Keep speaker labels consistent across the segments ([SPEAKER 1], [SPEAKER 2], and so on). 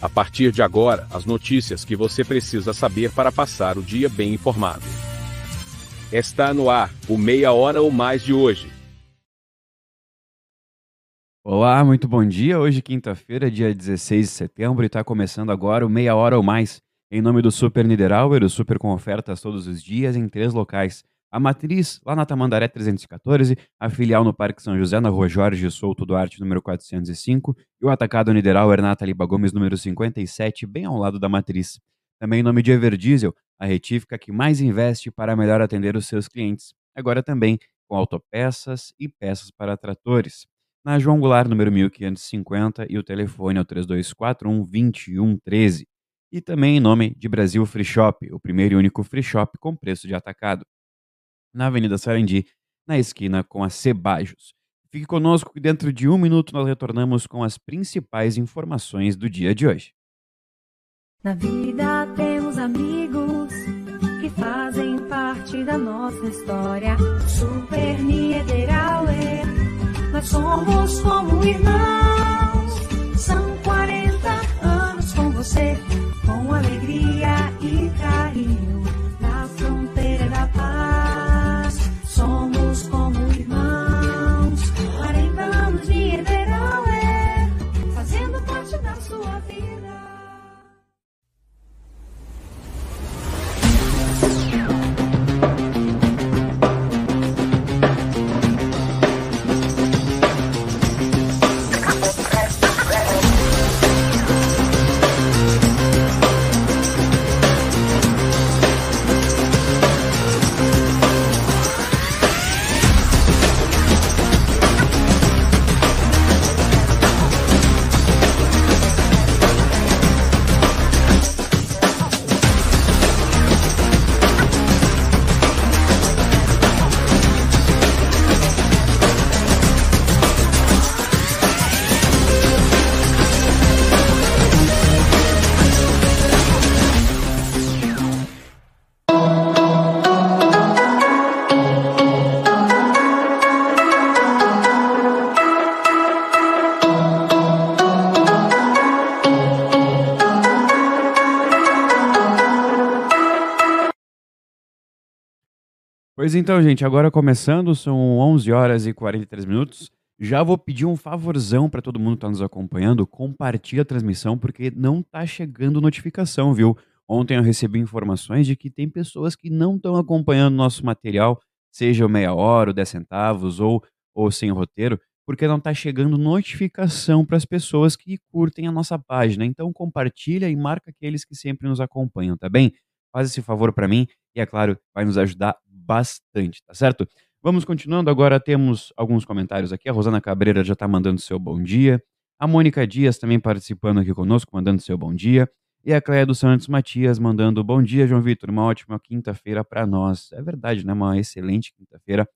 [SPEAKER 1] A partir de agora, as notícias que você precisa saber para passar o dia bem informado. Está no ar, o Meia Hora ou Mais de hoje.
[SPEAKER 2] Olá, muito bom dia. Hoje, quinta-feira, dia 16 de setembro, e está começando agora o Meia Hora ou Mais, em nome do Super Niederauer, o Super com ofertas todos os dias em três locais. A matriz, lá na Tamandaré 314, a filial no Parque São José, na rua Jorge Souto Duarte, número 405, e o atacado Niederauer na Liba Gomes, número 57, bem ao lado da matriz. Também em nome de Everdiesel, a retífica que mais investe para melhor atender os seus clientes. Agora também com autopeças e peças para tratores. Na João Goulart, número 1550, e o telefone é o 3241 2113. E também em nome de Brasil Free Shop, o primeiro e único free shop com preço de atacado na Avenida Sarandi, na esquina com a Cebajos. Fique conosco que dentro de um minuto nós retornamos com as principais informações do dia de hoje.
[SPEAKER 3] Na vida temos amigos que fazem parte da nossa história. Super Niederauer, nós somos como irmãos. São 40 anos com você, com alegria e carinho.
[SPEAKER 2] Pois então, gente, agora começando, são 11 horas e 43 minutos. Já vou pedir um favorzão para todo mundo que está nos acompanhando, compartilha a transmissão porque não tá chegando notificação, viu? Ontem eu recebi informações de que tem pessoas que não estão acompanhando nosso material, seja o meia hora, o 10 centavos ou, ou sem roteiro, porque não tá chegando notificação para as pessoas que curtem a nossa página. Então compartilha e marca aqueles que sempre nos acompanham, tá bem? Faz esse favor para mim e, é claro, vai nos ajudar bastante, tá certo? Vamos continuando, agora temos alguns comentários aqui. A Rosana Cabreira já está mandando seu bom dia. A Mônica Dias também participando aqui conosco, mandando seu bom dia. E a Cléia dos Santos Matias mandando bom dia, João Vitor. Uma ótima quinta-feira para nós. É verdade, né? Uma excelente quinta-feira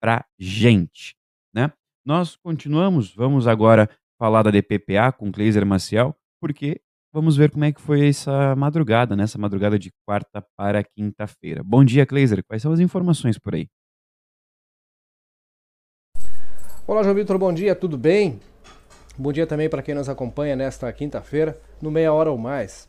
[SPEAKER 2] para gente, né? Nós continuamos, vamos agora falar da DPPA com Cleiser Maciel, porque vamos ver como é que foi essa madrugada, né? Essa madrugada de quarta para quinta-feira. Bom dia, Cleiser. Quais são as informações por aí?
[SPEAKER 4] Olá, João Vitor, bom dia, tudo bem? Bom dia também para quem nos acompanha nesta quinta-feira, no Meia Hora ou Mais.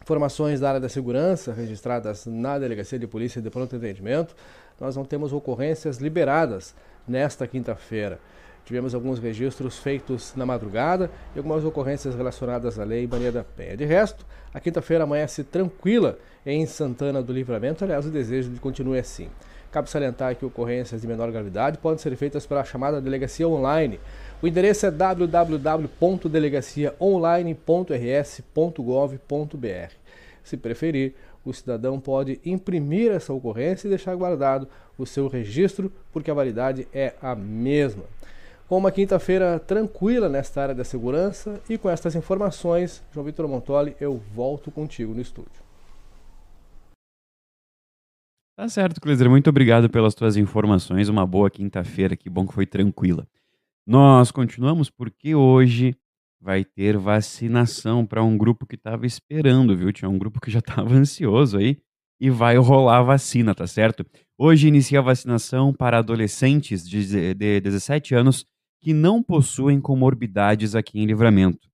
[SPEAKER 4] Informações da área da segurança registradas na Delegacia de Polícia de Pronto Atendimento. Nós não temos ocorrências liberadas nesta quinta-feira. Tivemos alguns registros feitos na madrugada e algumas ocorrências relacionadas à Lei Maria da Penha. De resto, a quinta-feira amanhece tranquila em Santana do Livramento. Aliás, o desejo de continue assim. Cabe salientar que ocorrências de menor gravidade podem ser feitas pela chamada delegacia online. O endereço é www.delegaciaonline.rs.gov.br. Se preferir, o cidadão pode imprimir essa ocorrência e deixar guardado o seu registro, porque a validade é a mesma. Com uma quinta-feira tranquila nesta área da segurança e com estas informações, João Vitor Montoli, eu volto contigo no estúdio.
[SPEAKER 2] Tá certo, Cleiser. Muito obrigado pelas tuas informações. Uma boa quinta-feira. Que bom que foi tranquila. Nós continuamos porque hoje vai ter vacinação para um grupo que estava esperando, viu? Tinha um grupo que já estava ansioso aí e vai rolar a vacina, tá certo? Hoje inicia a vacinação para adolescentes de, de 17 anos que não possuem comorbidades aqui em Livramento,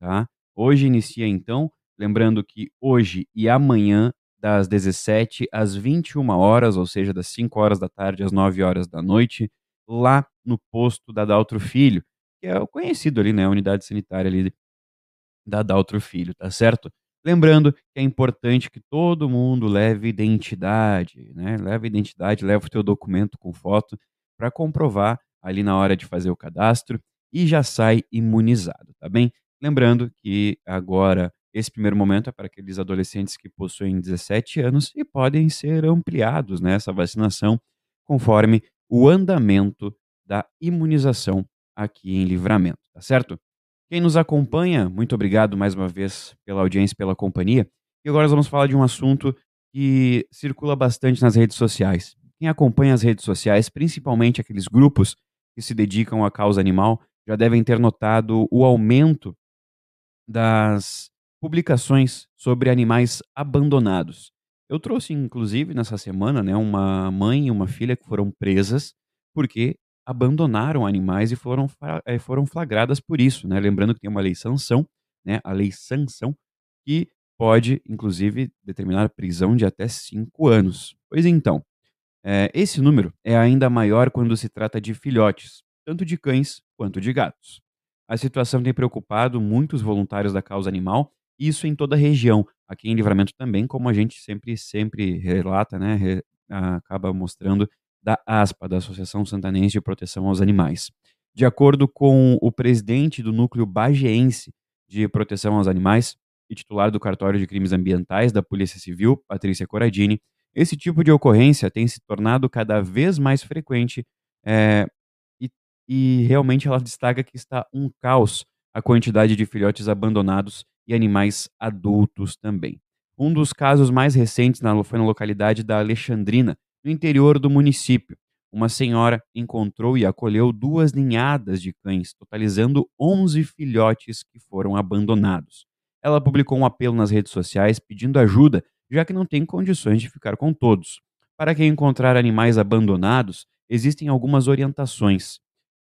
[SPEAKER 2] tá? Hoje inicia então, lembrando que hoje e amanhã, das 17 às 21 horas, ou seja, das 5 horas da tarde às 9 horas da noite, lá no posto da Daltro Filho, que é o conhecido ali, né, a unidade sanitária ali da Daltro Filho, tá certo? Lembrando que é importante que todo mundo leve identidade, né? Leve identidade, leve o teu documento com foto para comprovar ali na hora de fazer o cadastro e já sai imunizado, tá bem? Lembrando que agora esse primeiro momento é para aqueles adolescentes que possuem 17 anos e podem ser ampliados nessa vacinação conforme o andamento da imunização aqui em Livramento, tá certo? Quem nos acompanha, muito obrigado mais uma vez pela audiência, pela companhia. E agora nós vamos falar de um assunto que circula bastante nas redes sociais. Quem acompanha as redes sociais, principalmente aqueles grupos que se dedicam à causa animal, já devem ter notado o aumento das publicações sobre animais abandonados. Eu trouxe, inclusive, nessa semana, né, uma mãe e uma filha que foram presas porque abandonaram animais e foram, eh, foram flagradas por isso, né? Lembrando que tem uma lei sanção, né? A lei sanção, que pode, inclusive, determinar prisão de até cinco anos. Pois então, é, esse número é ainda maior quando se trata de filhotes, tanto de cães quanto de gatos. A situação tem preocupado muitos voluntários da causa animal, isso em toda a região, aqui em Livramento também, como a gente sempre sempre relata, né, re, acaba mostrando da ASPA, da Associação Santanense de Proteção aos Animais. De acordo com o presidente do núcleo bagiense de proteção aos animais e titular do cartório de crimes ambientais da Polícia Civil, Patrícia Coradini, esse tipo de ocorrência tem se tornado cada vez mais frequente é, e, e realmente ela destaca que está um caos a quantidade de filhotes abandonados e animais adultos também. Um dos casos mais recentes foi na localidade da Alexandrina, no interior do município. Uma senhora encontrou e acolheu duas ninhadas de cães, totalizando 11 filhotes que foram abandonados. Ela publicou um apelo nas redes sociais pedindo ajuda, já que não tem condições de ficar com todos. Para quem encontrar animais abandonados, existem algumas orientações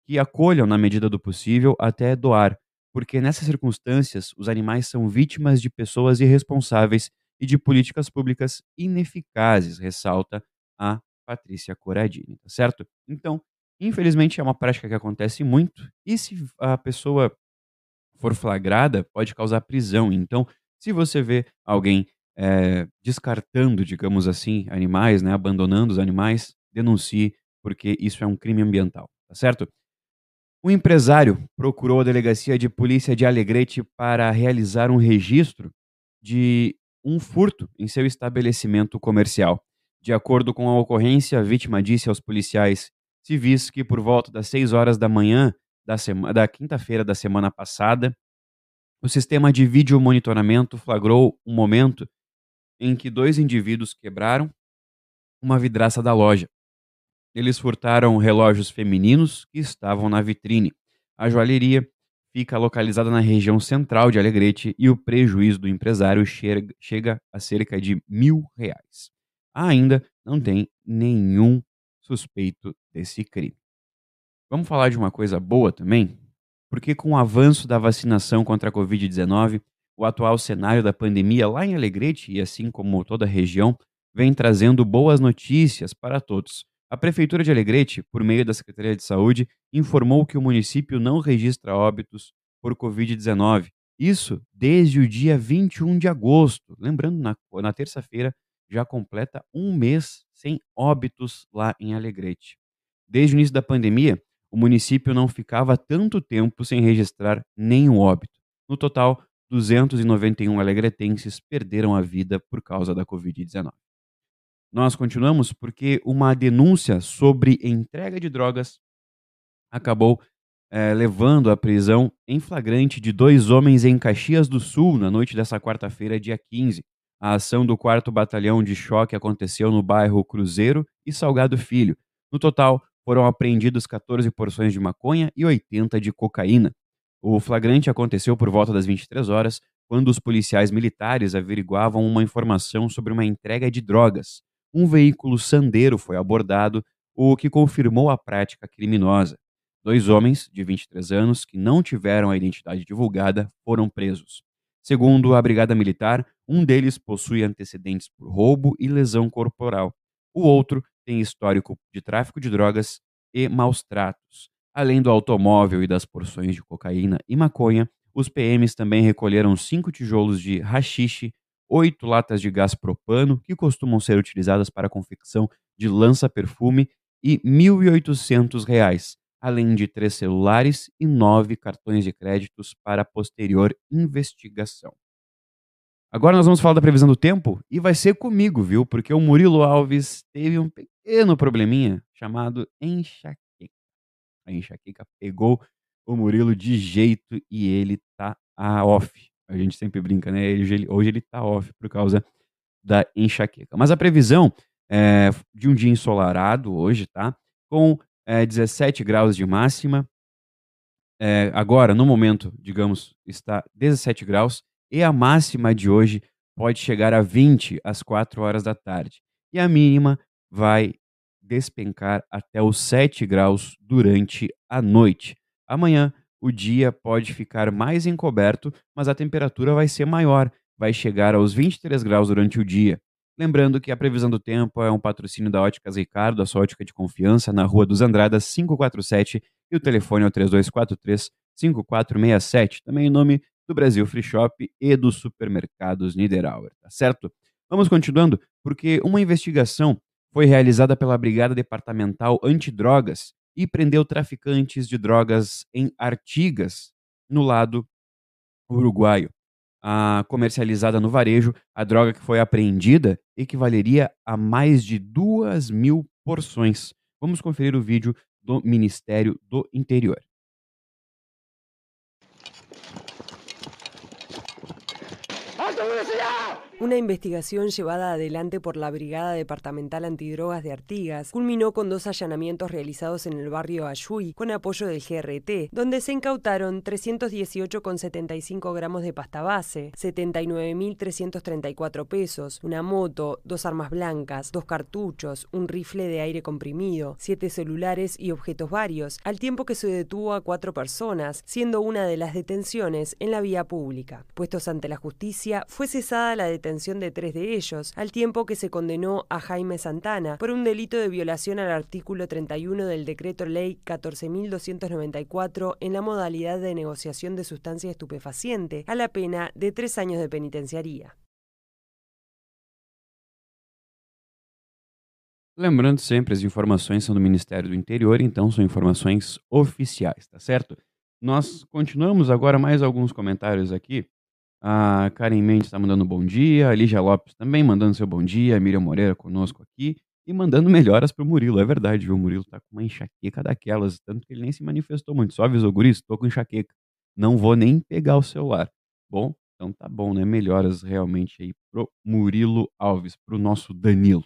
[SPEAKER 2] que acolham na medida do possível até doar, porque nessas circunstâncias os animais são vítimas de pessoas irresponsáveis e de políticas públicas ineficazes, ressalta a Patrícia Coradini, tá certo? Então, infelizmente é uma prática que acontece muito e se a pessoa for flagrada, pode causar prisão. Então, se você vê alguém é, descartando, digamos assim, animais, né, abandonando os animais, denuncie, porque isso é um crime ambiental, tá certo? Um empresário procurou a delegacia de polícia de Alegrete para realizar um registro de um furto em seu estabelecimento comercial. De acordo com a ocorrência, a vítima disse aos policiais civis que por volta das 6 horas da manhã da, da quinta-feira da semana passada, o sistema de vídeo monitoramento flagrou um momento em que dois indivíduos quebraram uma vidraça da loja. Eles furtaram relógios femininos que estavam na vitrine. A joalheria fica localizada na região central de Alegrete e o prejuízo do empresário chega a cerca de mil reais ainda não tem nenhum suspeito desse crime. Vamos falar de uma coisa boa também? Porque com o avanço da vacinação contra a Covid-19, o atual cenário da pandemia lá em Alegrete, e assim como toda a região, vem trazendo boas notícias para todos. A Prefeitura de Alegrete, por meio da Secretaria de Saúde, informou que o município não registra óbitos por Covid-19. Isso desde o dia 21 de agosto. Lembrando, na, na terça-feira já completa um mês sem óbitos lá em Alegrete. Desde o início da pandemia, o município não ficava tanto tempo sem registrar nenhum óbito. No total, 291 alegretenses perderam a vida por causa da Covid-19. Nós continuamos porque uma denúncia sobre entrega de drogas acabou é, levando à prisão em flagrante de dois homens em Caxias do Sul na noite dessa quarta-feira, dia 15. A ação do 4 Batalhão de Choque aconteceu no bairro Cruzeiro e Salgado Filho. No total, foram apreendidos 14 porções de maconha e 80 de cocaína. O flagrante aconteceu por volta das 23 horas, quando os policiais militares averiguavam uma informação sobre uma entrega de drogas. Um veículo sandeiro foi abordado, o que confirmou a prática criminosa. Dois homens, de 23 anos, que não tiveram a identidade divulgada, foram presos. Segundo a Brigada Militar, um deles possui antecedentes por roubo e lesão corporal. O outro tem histórico de tráfico de drogas e maus tratos. Além do automóvel e das porções de cocaína e maconha, os PMs também recolheram cinco tijolos de rachixe, oito latas de gás propano, que costumam ser utilizadas para a confecção de lança-perfume, e R$ 1.800, além de três celulares e nove cartões de créditos para posterior investigação. Agora nós vamos falar da previsão do tempo e vai ser comigo, viu? Porque o Murilo Alves teve um pequeno probleminha chamado enxaqueca. A enxaqueca pegou o Murilo de jeito e ele tá a off. A gente sempre brinca, né? Hoje ele, hoje ele tá off por causa da enxaqueca. Mas a previsão é de um dia ensolarado hoje, tá? Com é, 17 graus de máxima. É, agora, no momento, digamos, está 17 graus. E a máxima de hoje pode chegar a 20 às 4 horas da tarde. E a mínima vai despencar até os 7 graus durante a noite. Amanhã o dia pode ficar mais encoberto, mas a temperatura vai ser maior, vai chegar aos 23 graus durante o dia. Lembrando que a previsão do tempo é um patrocínio da Óticas Ricardo, a sua ótica de confiança, na Rua dos Andradas 547 e o telefone é o 3243 5467, também em nome do Brasil Free Shop e dos supermercados Niederauer, tá certo? Vamos continuando, porque uma investigação foi realizada pela Brigada Departamental Antidrogas e prendeu traficantes de drogas em Artigas, no lado uruguaio. A comercializada no varejo, a droga que foi apreendida equivaleria a mais de duas mil porções. Vamos conferir o vídeo do Ministério do Interior.
[SPEAKER 5] Una investigación llevada adelante por la Brigada Departamental Antidrogas de Artigas culminó con dos allanamientos realizados en el barrio Ayuy con apoyo del GRT, donde se incautaron 318,75 gramos de pasta base, 79.334 pesos, una moto, dos armas blancas, dos cartuchos, un rifle de aire comprimido, siete celulares y objetos varios, al tiempo que se detuvo a cuatro personas, siendo una de las detenciones en la vía pública. Puestos ante la justicia, fue cesada la detención de tres de ellos, al tiempo que se condenó a Jaime Santana por un delito de violación al artículo 31 del decreto ley 14.294 en la modalidad de negociación de sustancia estupefaciente, a la pena de tres años de penitenciaría.
[SPEAKER 2] Lembrando sempre, as informações são do Ministério do Interior, então são informações oficiais, tá certo? Nós continuamos agora mais alguns comentários aqui A Karen Mendes está mandando bom dia. A Lígia Lopes também mandando seu bom dia. A Miriam Moreira conosco aqui. E mandando melhoras pro Murilo. É verdade, viu? O Murilo tá com uma enxaqueca daquelas. Tanto que ele nem se manifestou muito. Só avisou, Guris, tô com enxaqueca. Não vou nem pegar o celular. Bom, então tá bom, né? Melhoras realmente aí pro Murilo Alves, pro nosso Danilo.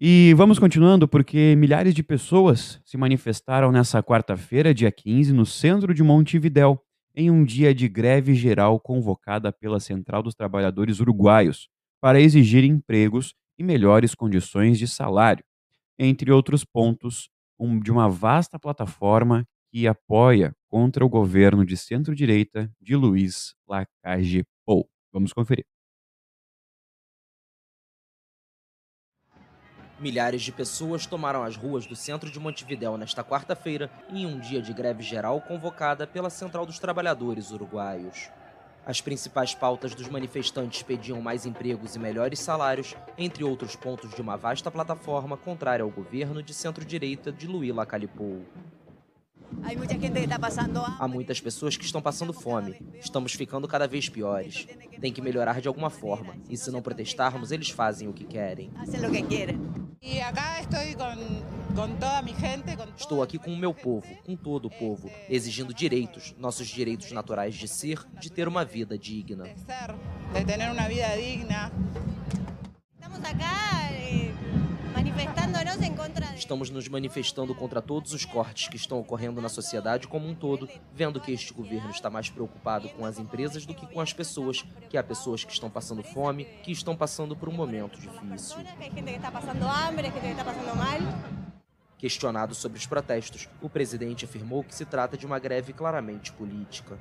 [SPEAKER 2] E vamos continuando, porque milhares de pessoas se manifestaram nessa quarta-feira, dia 15, no centro de Montevidéu em um dia de greve geral convocada pela Central dos Trabalhadores Uruguaios para exigir empregos e melhores condições de salário, entre outros pontos um, de uma vasta plataforma que apoia contra o governo de centro-direita de Luiz Lacalle Pou. Vamos conferir.
[SPEAKER 6] Milhares de pessoas tomaram as ruas do centro de Montevidéu nesta quarta-feira em um dia de greve geral convocada pela Central dos Trabalhadores Uruguaios. As principais pautas dos manifestantes pediam mais empregos e melhores salários, entre outros pontos de uma vasta plataforma contrária ao governo de centro-direita de Luí Lacalipou. Há muitas pessoas que estão passando fome. Estamos ficando cada vez piores. Tem que melhorar de alguma forma. E se não protestarmos, eles fazem o que querem. Estou aqui com o meu povo, com todo o povo, exigindo direitos, nossos direitos naturais de ser, de ter uma vida digna. Estamos Estamos nos manifestando contra todos os cortes que estão ocorrendo na sociedade como um todo, vendo que este governo está mais preocupado com as empresas do que com as pessoas, que há pessoas que estão passando fome, que estão passando por um momento difícil. Questionado sobre os protestos, o presidente afirmou que se trata de uma greve claramente política.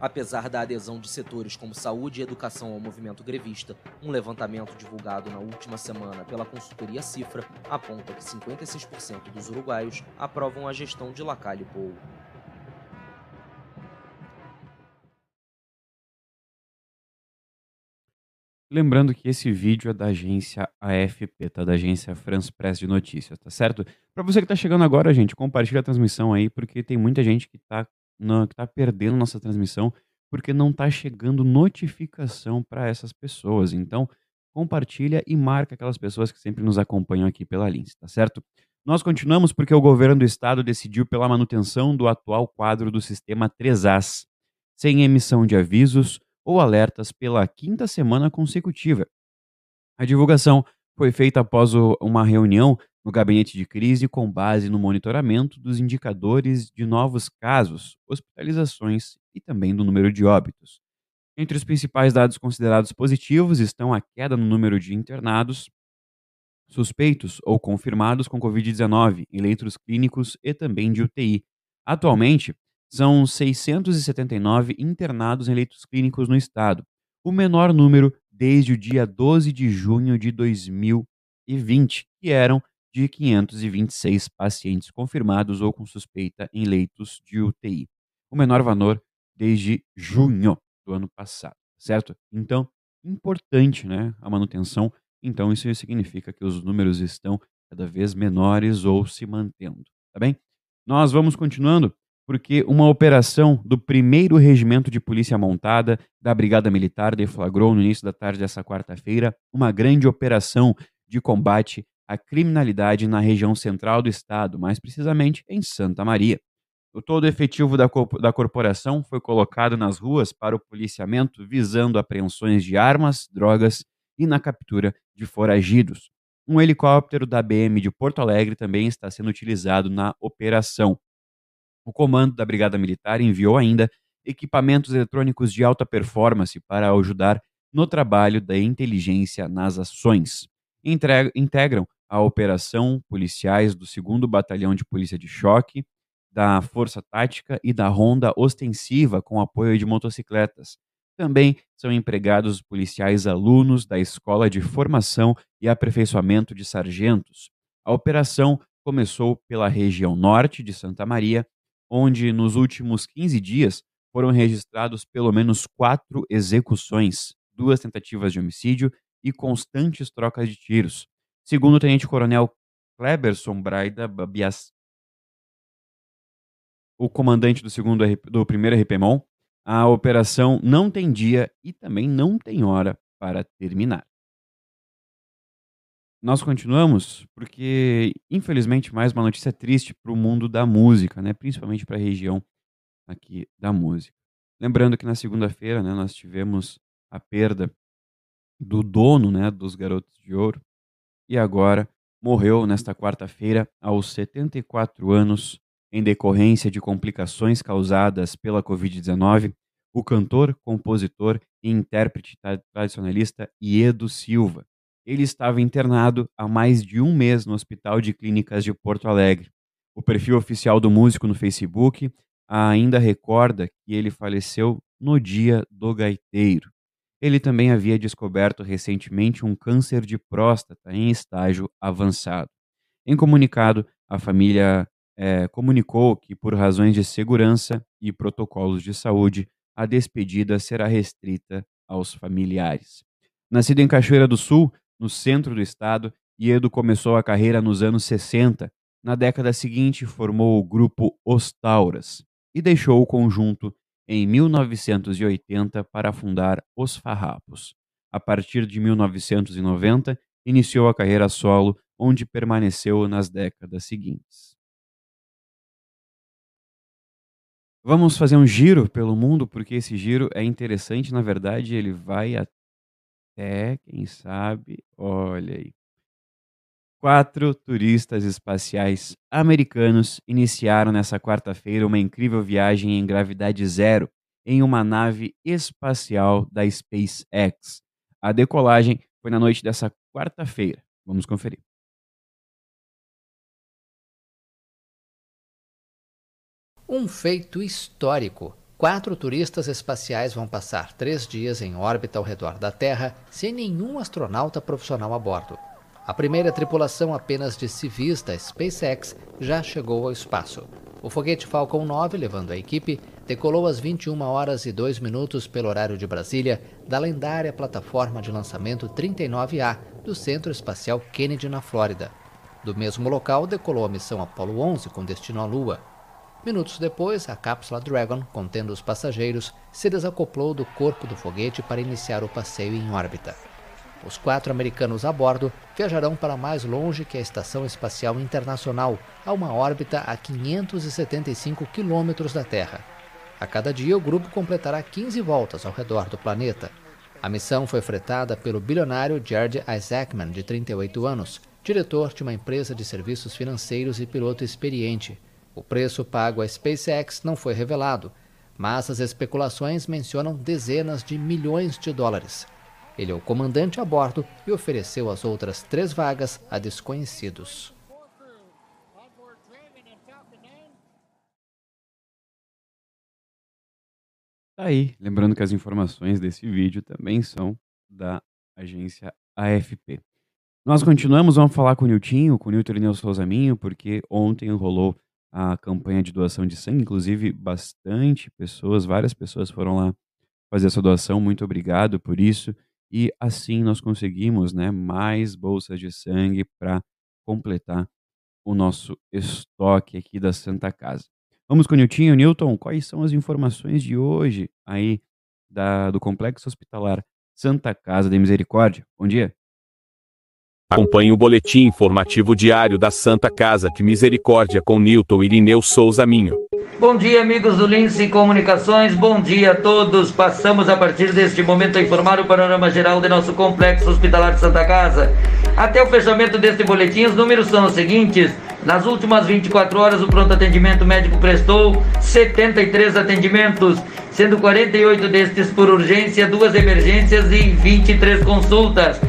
[SPEAKER 6] Apesar da adesão de setores como saúde e educação ao movimento grevista, um levantamento divulgado na última semana pela consultoria Cifra aponta que 56% dos uruguaios aprovam a gestão de Lacalle Pou.
[SPEAKER 2] Lembrando que esse vídeo é da agência AFP, tá? Da agência France Press de Notícias, tá certo? Para você que tá chegando agora, gente, compartilha a transmissão aí, porque tem muita gente que tá, não, que tá perdendo nossa transmissão porque não tá chegando notificação para essas pessoas. Então, compartilha e marca aquelas pessoas que sempre nos acompanham aqui pela Lins, tá certo? Nós continuamos porque o governo do estado decidiu pela manutenção do atual quadro do sistema 3As, sem emissão de avisos ou alertas pela quinta semana consecutiva. A divulgação foi feita após uma reunião no gabinete de crise com base no monitoramento dos indicadores de novos casos, hospitalizações e também do número de óbitos. Entre os principais dados considerados positivos estão a queda no número de internados suspeitos ou confirmados com Covid-19 em leitos clínicos e também de UTI. Atualmente, são 679 internados em leitos clínicos no estado, o menor número desde o dia 12 de junho de 2020, que eram de 526 pacientes confirmados ou com suspeita em leitos de UTI. O menor valor desde junho do ano passado, certo? Então, importante, né, a manutenção. Então, isso significa que os números estão cada vez menores ou se mantendo, tá bem? Nós vamos continuando porque uma operação do primeiro regimento de polícia montada da Brigada Militar deflagrou no início da tarde dessa quarta-feira uma grande operação de combate à criminalidade na região central do estado, mais precisamente em Santa Maria. O todo efetivo da, da corporação foi colocado nas ruas para o policiamento visando apreensões de armas, drogas e na captura de foragidos. Um helicóptero da BM de Porto Alegre também está sendo utilizado na operação. O comando da Brigada Militar enviou ainda equipamentos eletrônicos de alta performance para ajudar no trabalho da inteligência nas ações. integram a operação policiais do 2 Batalhão de Polícia de Choque, da Força Tática e da Ronda Ostensiva com apoio de motocicletas. Também são empregados policiais alunos da Escola de Formação e Aperfeiçoamento de Sargentos. A operação começou pela região norte de Santa Maria onde nos últimos 15 dias foram registrados pelo menos quatro execuções, duas tentativas de homicídio e constantes trocas de tiros. Segundo o tenente-coronel Kleberson Braida Babias, o comandante do segundo do primeiro RPMON, a operação não tem dia e também não tem hora para terminar. Nós continuamos porque, infelizmente, mais uma notícia triste para o mundo da música, né? principalmente para a região aqui da música. Lembrando que na segunda-feira né, nós tivemos a perda do dono né, dos Garotos de Ouro e agora morreu nesta quarta-feira aos 74 anos em decorrência de complicações causadas pela Covid-19 o cantor, compositor e intérprete tradicionalista Iedo Silva ele estava internado há mais de um mês no Hospital de Clínicas de Porto Alegre. O perfil oficial do músico no Facebook ainda recorda que ele faleceu no dia do gaiteiro. Ele também havia descoberto recentemente um câncer de próstata em estágio avançado. Em comunicado, a família é, comunicou que, por razões de segurança e protocolos de saúde, a despedida será restrita aos familiares. Nascido em Cachoeira do Sul, no centro do estado, Iedo começou a carreira nos anos 60. Na década seguinte, formou o grupo Os Tauras e deixou o conjunto em 1980 para fundar Os Farrapos. A partir de 1990, iniciou a carreira solo, onde permaneceu nas décadas seguintes. Vamos fazer um giro pelo mundo, porque esse giro é interessante. Na verdade, ele vai é, quem sabe, olha aí. Quatro turistas espaciais americanos iniciaram nessa quarta-feira uma incrível viagem em gravidade zero em uma nave espacial da SpaceX. A decolagem foi na noite dessa quarta-feira. Vamos conferir.
[SPEAKER 7] Um feito histórico Quatro turistas espaciais vão passar três dias em órbita ao redor da Terra sem nenhum astronauta profissional a bordo. A primeira tripulação apenas de civis da SpaceX já chegou ao espaço. O foguete Falcon 9, levando a equipe, decolou às 21 horas e 2 minutos pelo horário de Brasília da lendária plataforma de lançamento 39A do Centro Espacial Kennedy na Flórida. Do mesmo local decolou a missão Apollo 11 com destino à Lua. Minutos depois, a cápsula Dragon, contendo os passageiros, se desacoplou do corpo do foguete para iniciar o passeio em órbita. Os quatro americanos a bordo viajarão para mais longe que a Estação Espacial Internacional, a uma órbita a 575 quilômetros da Terra. A cada dia, o grupo completará 15 voltas ao redor do planeta. A missão foi fretada pelo bilionário George Isaacman, de 38 anos, diretor de uma empresa de serviços financeiros e piloto experiente. O preço pago à SpaceX não foi revelado, mas as especulações mencionam dezenas de milhões de dólares. Ele é o comandante a bordo e ofereceu as outras três vagas a desconhecidos.
[SPEAKER 2] Tá aí, lembrando que as informações desse vídeo também são da agência AFP. Nós continuamos, vamos falar com o Niltinho, com o Nilton Irineu Souza Minho, porque ontem rolou a campanha de doação de sangue, inclusive bastante pessoas, várias pessoas foram lá fazer essa doação, muito obrigado por isso. E assim nós conseguimos né, mais bolsas de sangue para completar o nosso estoque aqui da Santa Casa. Vamos com o Nilton. Newton, quais são as informações de hoje aí da, do Complexo Hospitalar Santa Casa de Misericórdia? Bom dia.
[SPEAKER 1] Acompanhe o boletim informativo diário da Santa Casa de Misericórdia com Newton Irineu Souza Minho.
[SPEAKER 8] Bom dia, amigos do Lince Comunicações. Bom dia a todos. Passamos a partir deste momento a informar o panorama geral de nosso complexo hospitalar de Santa Casa. Até o fechamento deste boletim, os números são os seguintes. Nas últimas 24 horas, o pronto atendimento médico prestou 73 atendimentos, sendo 48 destes por urgência, duas emergências e 23 consultas.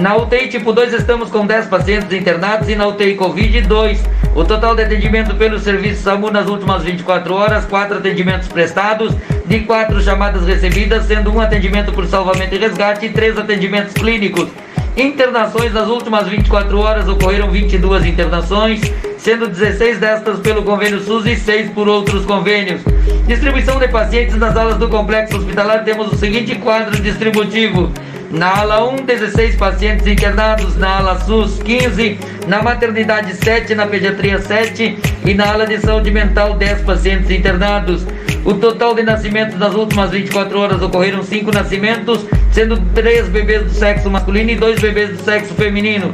[SPEAKER 8] Na UTI tipo 2 estamos com 10 pacientes internados e na UTI Covid 2. O total de atendimento pelo serviço SAMU nas últimas 24 horas, 4 atendimentos prestados, de 4 chamadas recebidas, sendo um atendimento por salvamento e resgate e 3 atendimentos clínicos. Internações nas últimas 24 horas ocorreram 22 internações, sendo 16 destas pelo convênio SUS e 6 por outros convênios. Distribuição de pacientes nas alas do complexo hospitalar temos o seguinte quadro distributivo. Na ala 1, 16 pacientes internados. Na ala SUS, 15. Na maternidade, 7. Na pediatria, 7. E na ala de saúde mental, 10 pacientes internados. O total de nascimentos nas últimas 24 horas ocorreram 5 nascimentos, sendo 3 bebês do sexo masculino e 2 bebês do sexo feminino.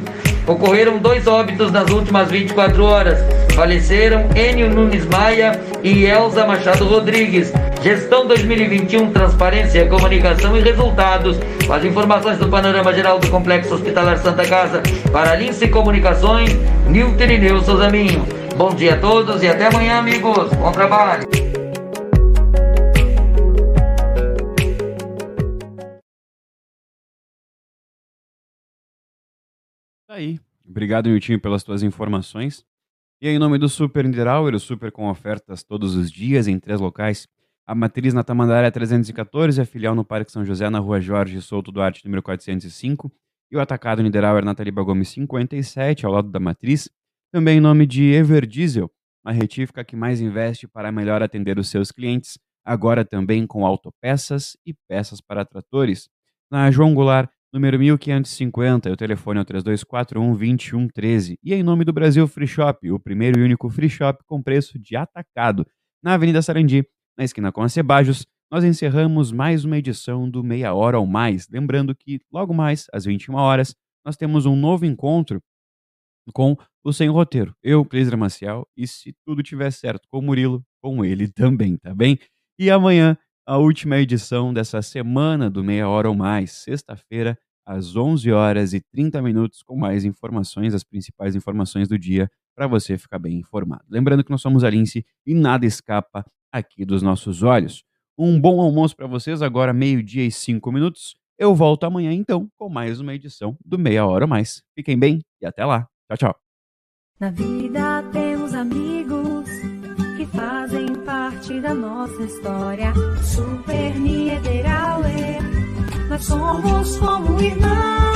[SPEAKER 8] Ocorreram dois óbitos nas últimas 24 horas. Faleceram Enio Nunes Maia e Elza Machado Rodrigues. Gestão 2021, Transparência, Comunicação e Resultados. Com as informações do panorama geral do Complexo Hospitalar Santa Casa. Para Lince Comunicações, Nilton Irineu Souzaminho. Bom dia a todos e até amanhã, amigos. Bom trabalho.
[SPEAKER 2] Aí. Obrigado, Niltinho, pelas tuas informações. E em nome do Super Niederauer, o Super com ofertas todos os dias em três locais a matriz na Tamandaré 314, a filial no Parque São José, na rua Jorge Souto Duarte, número 405, e o atacado Niederauer na Taliba Gomes 57, ao lado da matriz. Também em nome de Everdiesel, a retífica que mais investe para melhor atender os seus clientes, agora também com autopeças e peças para tratores. Na João Goulart, número 1550, o telefone é o 3241-2113. E em nome do Brasil Free Shop, o primeiro e único free shop com preço de atacado, na Avenida Sarandi, na esquina com a Cebajos, nós encerramos mais uma edição do Meia Hora ou Mais. Lembrando que logo mais, às 21 horas, nós temos um novo encontro com o Sem Roteiro. Eu, Cleiser Maciel, e se tudo tiver certo com o Murilo, com ele também, tá bem? E amanhã, a última edição dessa semana do Meia Hora ou Mais, sexta-feira, às 11 horas e 30 minutos, com mais informações, as principais informações do dia, para você ficar bem informado. Lembrando que nós somos a Lince e nada escapa aqui dos nossos olhos. Um bom almoço para vocês, agora meio-dia e cinco minutos. Eu volto amanhã então com mais uma edição do Meia Hora ou Mais. Fiquem bem e até lá. Tchau, tchau.
[SPEAKER 3] Na vida temos amigos
[SPEAKER 5] que fazem parte da nossa história. Super Niederauer, nós somos como irmãos.